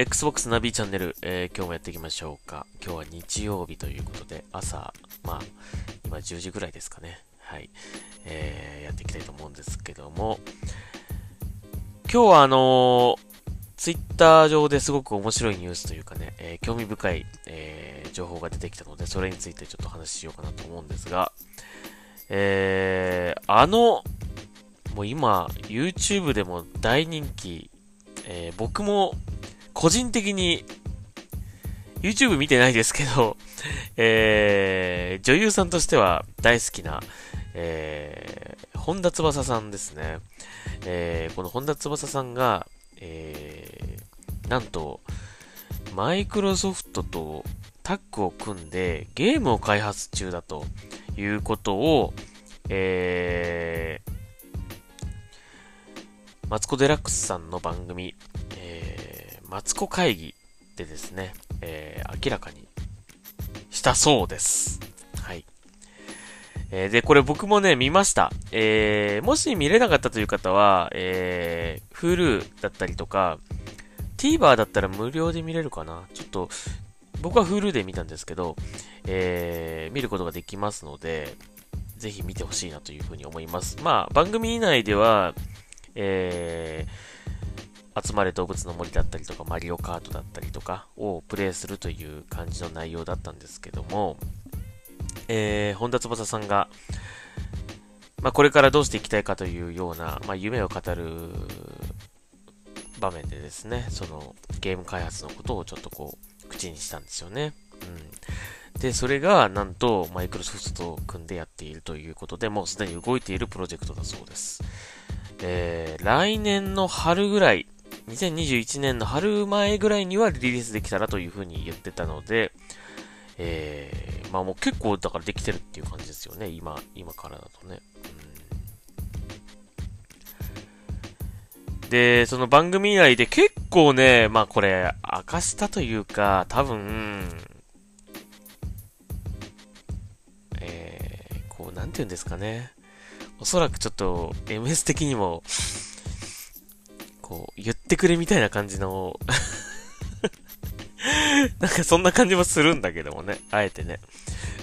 Xbox ナビチャンネル、えー、今日もやっていきましょうか。今日は日曜日ということで、朝、まあ、今10時ぐらいですかね。はい。えー、やっていきたいと思うんですけども、今日はあのー、ツイッター上ですごく面白いニュースというかね、えー、興味深い、えー、情報が出てきたので、それについてちょっと話ししようかなと思うんですが、えー、あの、もう今、YouTube でも大人気、えー、僕も個人的に YouTube 見てないですけど、えー、女優さんとしては大好きな、えー、本田翼さんですね。えー、この本田翼さんが、えー、なんと、マイクロソフトとタッグを組んでゲームを開発中だということを、えー、マツコ・デラックスさんの番組、えー、マツコ会議でですね、えー、明らかにしたそうです。はい。えー、で、これ僕もね、見ました。えー、もし見れなかったという方は、えー、Hulu だったりとか、TVer だったら無料で見れるかなちょっと、僕は Hulu で見たんですけど、えー、見ることができますので、ぜひ見てほしいなというふうに思います。まあ、番組以内では、えー、集まれ動物の森だったりとか、マリオカートだったりとかをプレイするという感じの内容だったんですけども、えー、本田翼さんが、まあ、これからどうしていきたいかというような、まあ、夢を語る場面でですね、そのゲーム開発のことをちょっとこう、口にしたんですよね。うん。で、それが、なんと、マイクロソフトと組んでやっているということで、もうすでに動いているプロジェクトだそうです。えー、来年の春ぐらい、2021年の春前ぐらいにはリリースできたらというふうに言ってたので、えー、まあもう結構だからできてるっていう感じですよね、今、今からだとね。で、その番組内で結構ね、まあこれ、明かしたというか、多分、えー、こう、なんて言うんですかね。おそらくちょっと、MS 的にも、こう、言ってくれみたいな感じの なんかそんな感じもするんだけどもね、あえてね。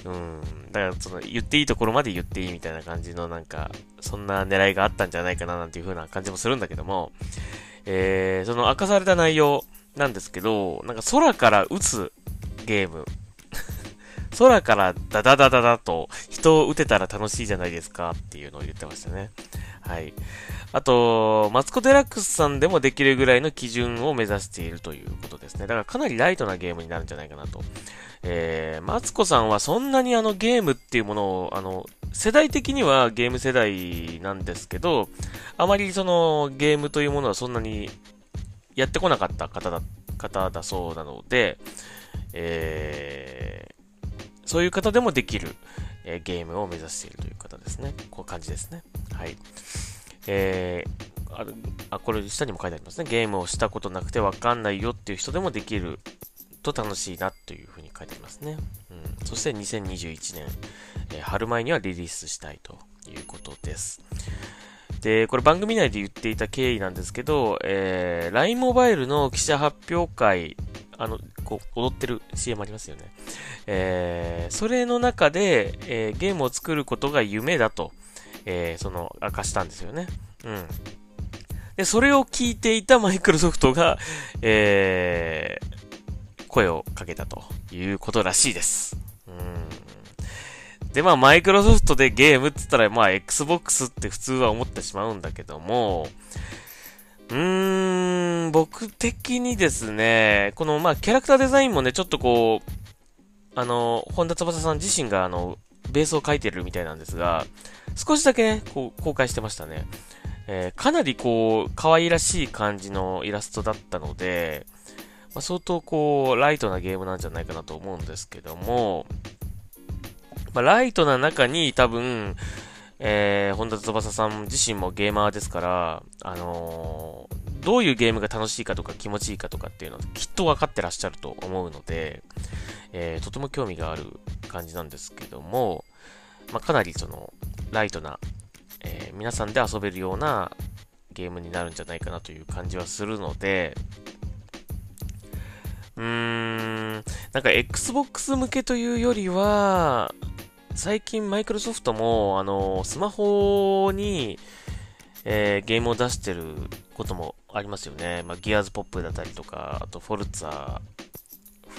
うん。だから、その、言っていいところまで言っていいみたいな感じの、なんか、そんな狙いがあったんじゃないかな、なんていう風な感じもするんだけども、えー、その明かされた内容なんですけど、なんか空から撃つゲーム。空からダダダダダと人を撃てたら楽しいじゃないですかっていうのを言ってましたね。はい。あと、マツコ・デラックスさんでもできるぐらいの基準を目指しているということですね。だからかなりライトなゲームになるんじゃないかなと。えー、マツコさんはそんなにあのゲームっていうものを、あの、世代的にはゲーム世代なんですけど、あまりそのゲームというものはそんなにやってこなかった方だ、方だそうなので、えー、そういう方でもできる、えー、ゲームを目指しているという方ですね。こういう感じですね。はい。えー、ああ、これ下にも書いてありますね。ゲームをしたことなくてわかんないよっていう人でもできると楽しいなというふうに書いてありますね。うん、そして2021年、えー、春前にはリリースしたいということです。で、これ番組内で言っていた経緯なんですけど、えー、LINE モバイルの記者発表会、あの、こう、踊ってる CM ありますよね。えー、それの中で、えー、ゲームを作ることが夢だと、えー、その、明かしたんですよね。うん。で、それを聞いていたマイクロソフトが、えー、声をかけたということらしいです。うん。で、まあ、マイクロソフトでゲームって言ったら、まあ、Xbox って普通は思ってしまうんだけども、うーん、僕的にですね、この、まあ、キャラクターデザインもね、ちょっとこう、あの、本田翼さん自身が、あの、ベースを描いてるみたいなんですが、少しだけね、こう、公開してましたね。えー、かなりこう、可愛らしい感じのイラストだったので、まあ、相当こう、ライトなゲームなんじゃないかなと思うんですけども、まあ、ライトな中に多分、えー、本田翼さん自身もゲーマーですから、あのー、どういうゲームが楽しいかとか気持ちいいかとかっていうのはきっと分かってらっしゃると思うので、えー、とても興味がある感じなんですけども、まあ、かなりその、ライトな、えー、皆さんで遊べるようなゲームになるんじゃないかなという感じはするので、うーん、なんか Xbox 向けというよりは、最近マイクロソフトも、あの、スマホに、えー、ゲームを出してることもありますよね。まあ、ギアーズポップだったりとか、あとフォルツァ、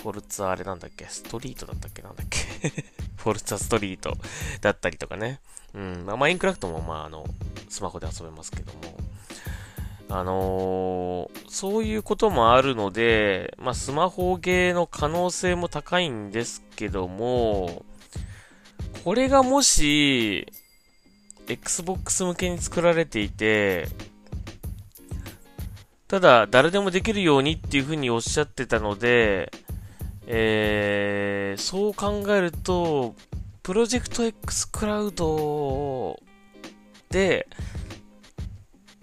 フォルツァあれなんだっけ？ストリートだったっけ？なんだっけ？フォルツァストリートだったりとかね。うん。まあ、マインクラフトも、まあ、あの、スマホで遊べますけども。あのー、そういうこともあるので、まあ、スマホゲーの可能性も高いんですけども、これがもし、Xbox 向けに作られていて、ただ、誰でもできるようにっていうふうにおっしゃってたので、えー、そう考えると、プロジェクト X クラウドで、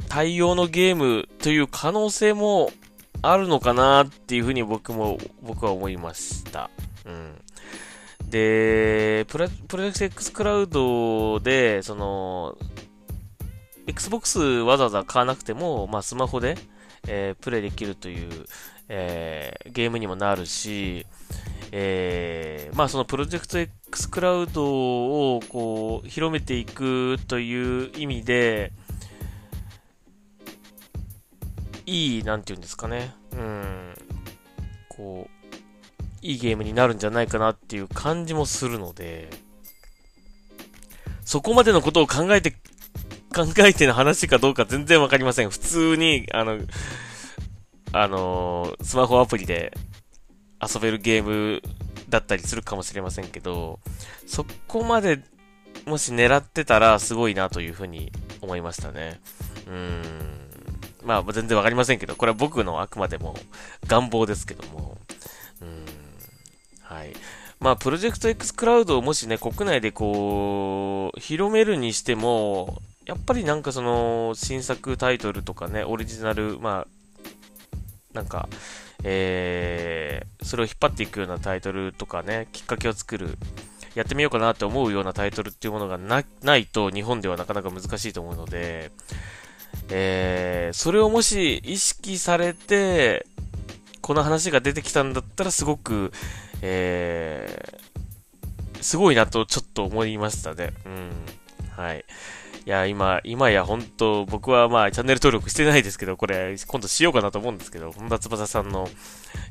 対応のゲームという可能性もあるのかなっていうふうに僕も、僕は思いました。うん。で、プロジェクト X クラウドで、その、Xbox わざわざ買わなくても、まあ、スマホで、えー、プレイできるという、えー、ゲームにもなるし、えー、まあそのプロジェクト X クラウドをこう広めていくという意味で、いい、なんていうんですかね、うん、こう、いいゲームになるんじゃないかなっていう感じもするので、そこまでのことを考えて、考えての話かどうか全然わかりません。普通に、あの、あのスマホアプリで遊べるゲームだったりするかもしれませんけど、そこまでもし狙ってたらすごいなというふうに思いましたね。うーん。まあ全然わかりませんけど、これは僕のあくまでも願望ですけども。うーん。はい。まあ、プロジェクト X クラウドをもしね、国内でこう、広めるにしても、やっぱりなんかその、新作タイトルとかね、オリジナル、まあ、なんか、えー、それを引っ張っていくようなタイトルとかね、きっかけを作る、やってみようかなって思うようなタイトルっていうものがなないと日本ではなかなか難しいと思うので、えー、それをもし意識されて、この話が出てきたんだったらすごく、えー、すごいなとちょっと思いましたね。うん。はい。いや、今、今や本当、僕はまあ、チャンネル登録してないですけど、これ、今度しようかなと思うんですけど、本田翼さんの、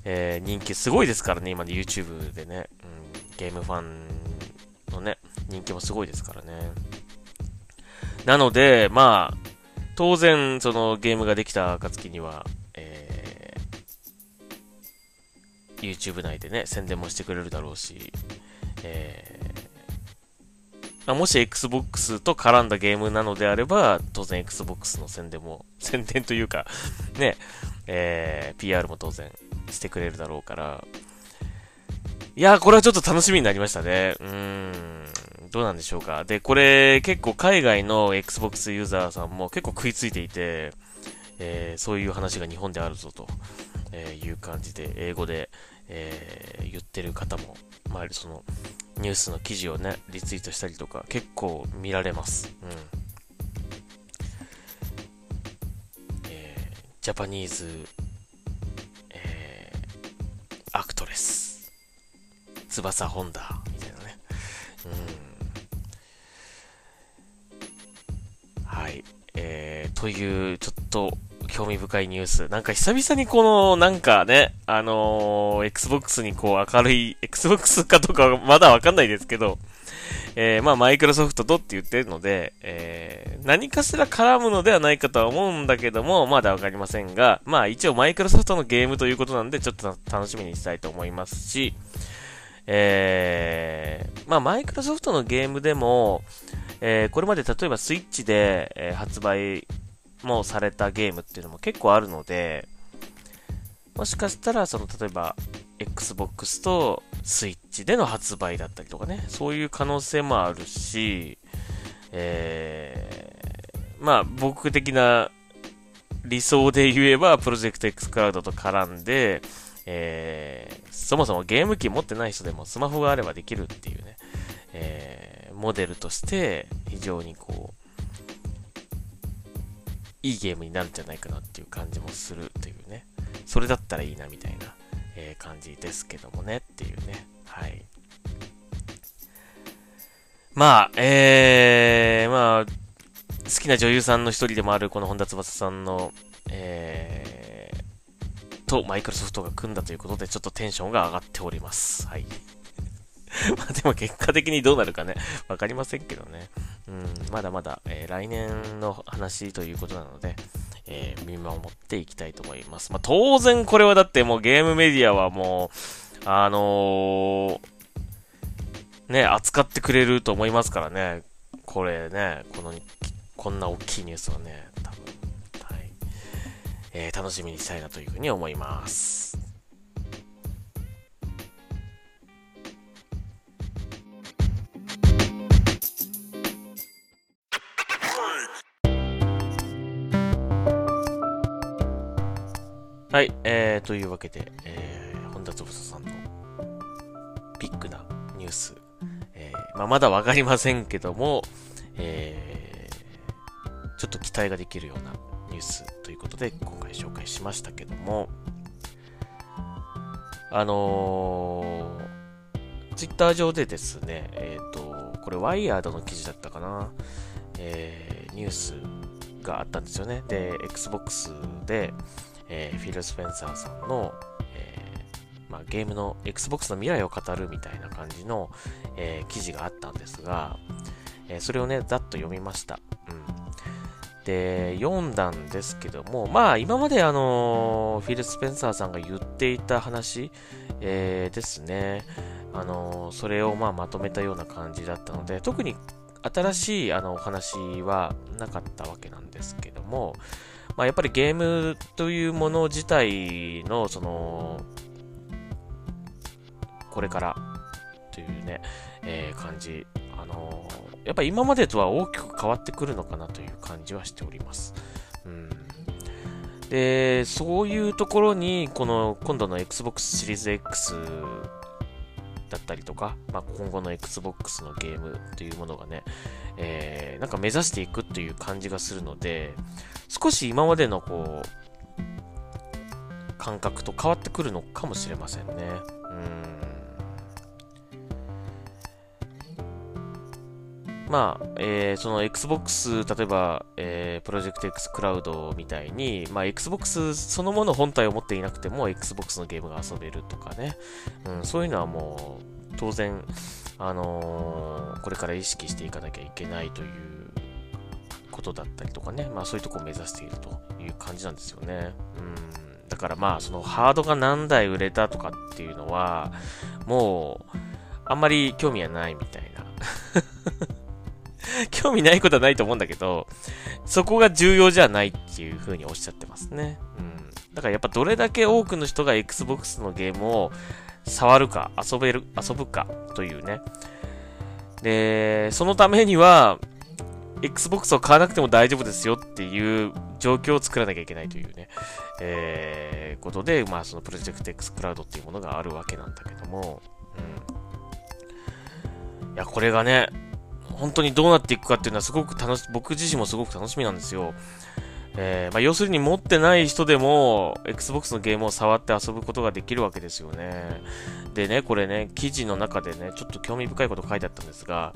えー、人気すごいですからね、今ね、YouTube でね、うん、ゲームファンのね、人気もすごいですからね。なので、まあ、当然、そのゲームができた暁には、えー、YouTube 内でね、宣伝もしてくれるだろうし、えまあ、もし Xbox と絡んだゲームなのであれば、当然 Xbox の宣伝も、宣伝というか、ね、えー、PR も当然してくれるだろうから、いやー、これはちょっと楽しみになりましたね。うーん、どうなんでしょうか。で、これ結構海外の Xbox ユーザーさんも結構食いついていて、えー、そういう話が日本であるぞと、えいう感じで、英語で、えー、言ってる方も、まあ、その、ニュースの記事をね、リツイートしたりとか、結構見られます。うん。えー、ジャパニーズ、えー、アクトレス、翼ホンダ、みたいなね。うん。はい。えー、という、ちょっと、興味深いニュース。なんか久々にこの、なんかね、あのー、Xbox にこう明るい、Xbox かどうかまだわかんないですけど、えー、まあ、マイクロソフトとって言ってるので、えー、何かしら絡むのではないかとは思うんだけども、まだわかりませんが、まあ、一応マイクロソフトのゲームということなんで、ちょっと楽しみにしたいと思いますし、えー、まあ、マイクロソフトのゲームでも、えー、これまで例えばスイッチで、えー、発売もされたゲームっていうのも結構あるので、もしかしたら、その、例えば、Xbox と Switch での発売だったりとかね、そういう可能性もあるし、えー、まあ、僕的な理想で言えば、プロジェクト X クラウドと絡んで、えー、そもそもゲーム機持ってない人でもスマホがあればできるっていうね、えー、モデルとして非常にこう、いいゲームになるんじゃないかなっていう感じもするというね。それだったらいいなみたいなえー、感じですけどもねっていうね。はい。まあ、えー、まあ、好きな女優さんの一人でもあるこの本田翼さんの、えー、とマイクロソフトが組んだということでちょっとテンションが上がっております。はい。まあでも結果的にどうなるかね、わかりませんけどね。うん、まだまだ、えー、来年の話ということなので、えー、見守っていきたいと思います。まあ当然これはだってもうゲームメディアはもう、あのー、ね、扱ってくれると思いますからね。これね、この、こんな大きいニュースはね、多分、はい。えー、楽しみにしたいなというふうに思います。はい、えー、というわけで、えー、本田翼さんのビッグなニュース、えー、まあ、まだわかりませんけども、えー、ちょっと期待ができるようなニュースということで、今回紹介しましたけども、あのー、ツイッター上でですね、えっ、ー、と、これワイヤードの記事だったかな、えー、ニュースがあったんですよね。で、Xbox で、えー、フィル・スペンサーさんの、えー、まあ、ゲームの Xbox の未来を語るみたいな感じの、えー、記事があったんですが、えそれをね、ざっと読みました。うん。で、読んだんですけども、まあ、今まであのフィル・スペンサーさんが言っていた話、えですね。あのそれをまあまとめたような感じだったので、特に新しいあのお話はなかったわけなんですけども、まあ、やっぱりゲームというもの自体の、その、これからというね、えー、感じ。あのー、やっぱり今までとは大きく変わってくるのかなという感じはしております。うん。で、そういうところに、この、今度の Xbox シリーズ X だったりとか、まあ、今後の Xbox のゲームというものがね、えー、なんか目指していくという感じがするので、少し今までのこう、感覚と変わってくるのかもしれませんね。うん。まあ、えー、その Xbox、例えば、えー、プロジェクト X クラウドみたいに、まあ、Xbox そのもの本体を持っていなくても、Xbox のゲームが遊べるとかね。うん、そういうのはもう、当然、あのー、これから意識していかなきゃいけないということだったりとかね、まあそういうとこを目指しているという感じなんですよね。うん。だからまあそのハードが何台売れたとかっていうのは、もう、あんまり興味はないみたいな。興味ないことはないと思うんだけど、そこが重要じゃないっていう風におっしゃってますね。うん。だからやっぱどれだけ多くの人が Xbox のゲームを触るか、遊べる、遊ぶかというね。で、そのためには、Xbox を買わなくても大丈夫ですよっていう状況を作らなきゃいけないというね、えー、ことで、まあそのプロジェクト X クラウドっていうものがあるわけなんだけども、うん。いや、これがね、本当にどうなっていくかっていうのはすごく楽し、僕自身もすごく楽しみなんですよ。えー、まあ、要するに持ってない人でも、Xbox のゲームを触って遊ぶことができるわけですよね。でね、これね、記事の中でね、ちょっと興味深いこと書いてあったんですが、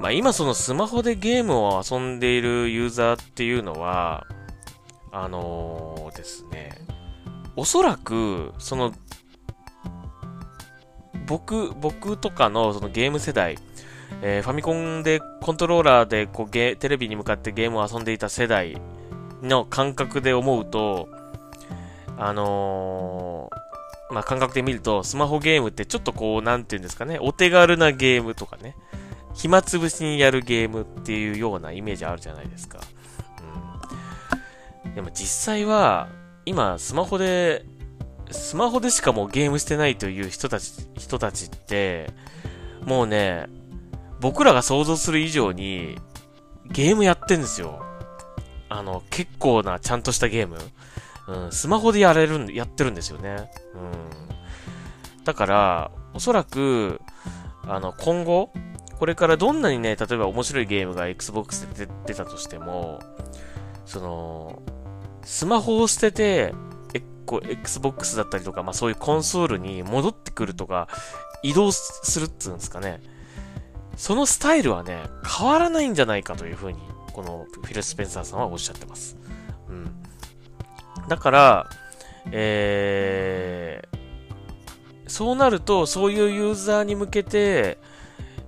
まあ、今そのスマホでゲームを遊んでいるユーザーっていうのは、あのー、ですね、おそらく、その、僕、僕とかのそのゲーム世代、えー、ファミコンでコントローラーでこうゲテレビに向かってゲームを遊んでいた世代の感覚で思うと、あのー、まあ、感覚で見ると、スマホゲームってちょっとこう、なんていうんですかね、お手軽なゲームとかね、暇つぶしにやるゲームっていうようなイメージあるじゃないですか。うん。でも実際は、今、スマホで、スマホでしかもうゲームしてないという人たち、人たちって、もうね、僕らが想像する以上に、ゲームやってんですよ。あの、結構な、ちゃんとしたゲーム。うん、スマホでやれるん、やってるんですよね。うん。だから、おそらく、あの、今後、これからどんなにね、例えば面白いゲームが Xbox で出たとしても、その、スマホを捨てて、こう、Xbox だったりとか、まあそういうコンソールに戻ってくるとか、移動するっつうんですかね。そのスタイルはね、変わらないんじゃないかというふうに、このフィル・スペンサーさんはおっしゃってます。うん。だから、えー、そうなると、そういうユーザーに向けて、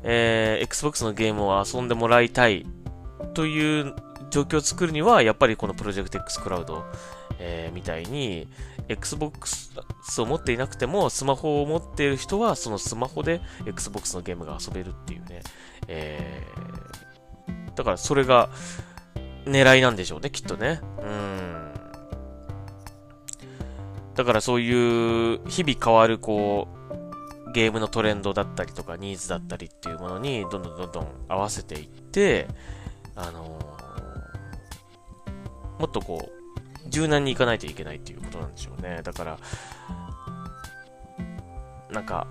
えー、Xbox のゲームを遊んでもらいたいという状況を作るには、やっぱりこのプロジェクト X クラウド、えー、みたいに、Xbox を持っていなくても、スマホを持っている人は、そのスマホで Xbox のゲームが遊べるっていうね。えー、だからそれが狙いなんでしょうね、きっとね。うん。だからそういう日々変わるこう、ゲームのトレンドだったりとかニーズだったりっていうものにどんどんどんどん合わせていって、あのー、もっとこう、柔軟にいかないといけないっていうことなんでしょうね。だから、なんか、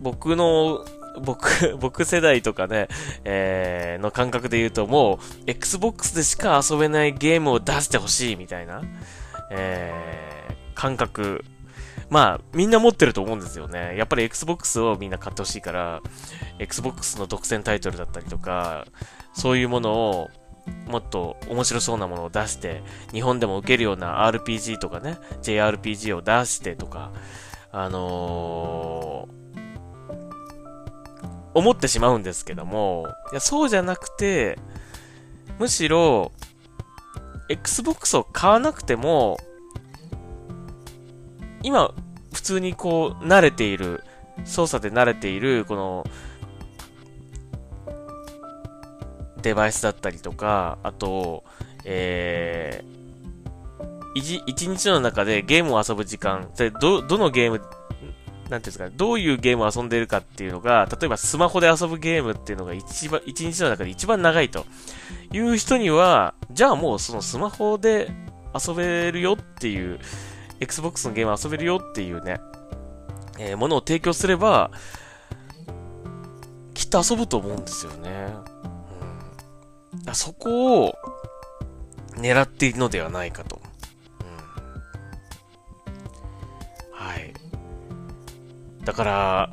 僕の、僕、僕世代とかね、えー、の感覚で言うともう、Xbox でしか遊べないゲームを出してほしいみたいな、えー、感覚。まあ、みんな持ってると思うんですよね。やっぱり Xbox をみんな買ってほしいから、Xbox の独占タイトルだったりとか、そういうものを、もっと面白そうなものを出して、日本でも受けるような RPG とかね、JRPG を出してとか、あのー、思ってしまうんですけども、いや、そうじゃなくて、むしろ、Xbox を買わなくても、今、普通にこう、慣れている、操作で慣れている、この、デバイスだったりとか、あと、えー、一日の中でゲームを遊ぶ時間、ど、どのゲーム、なんていうんですか、どういうゲームを遊んでるかっていうのが、例えばスマホで遊ぶゲームっていうのが一番、一日の中で一番長いという人には、じゃあもうそのスマホで遊べるよっていう、Xbox のゲーム遊べるよっていうね、えー、ものを提供すれば、きっと遊ぶと思うんですよね。そこを狙っているのではないかと。うん、はい。だから、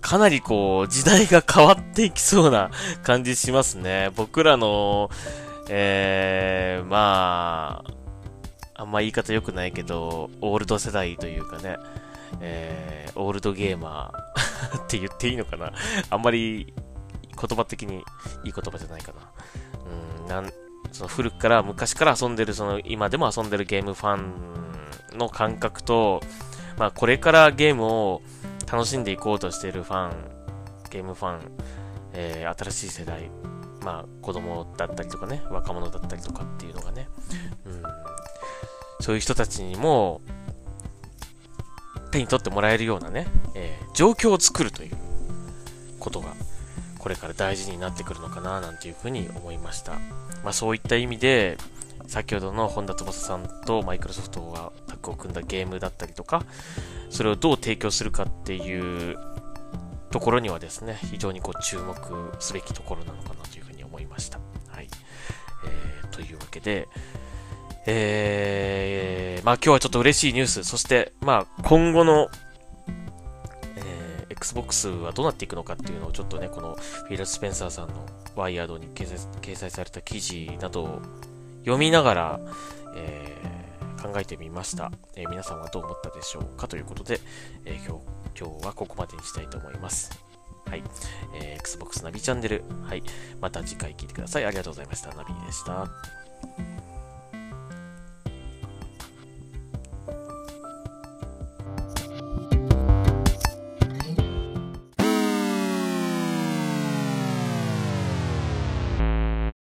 かなりこう、時代が変わっていきそうな感じしますね。僕らの、えー、まあ、あんま言い方良くないけど、オールド世代というかね、えー、オールドゲーマー って言っていいのかなあんまり言葉的にいい言葉じゃないかな。うん、なん、その古くから昔から遊んでる、その今でも遊んでるゲームファンの感覚と、まあこれからゲームを楽しんでいこうとしているファン、ゲームファン、えー、新しい世代、まあ子供だったりとかね、若者だったりとかっていうのがね、うん、そういう人たちにも手に取ってもらえるようなね、えー、状況を作るということがこれから大事になってくるのかななんていうふうに思いました。まあそういった意味で、先ほどの本田翼さんとマイクロソフトがタッグを組んだゲームだったりとか、それをどう提供するかっていうところにはですね、非常にこう注目すべきところなのかなというふうに思いました。はい。えー、というわけで、えー、まあ今日はちょっと嬉しいニュース、そしてまあ今後の Xbox はどうなっていくのかっていうのをちょっとね、このフィル・スペンサーさんのワイヤードに掲載掲載された記事などを読みながら、えー、考えてみました、えー、皆さんはどう思ったでしょうかということで、えー、今日、今日はここまでにしたいと思います。はい。えー、Xbox ナビチャンネル。はい。また次回聞いてください。ありがとうございました。ナビでした。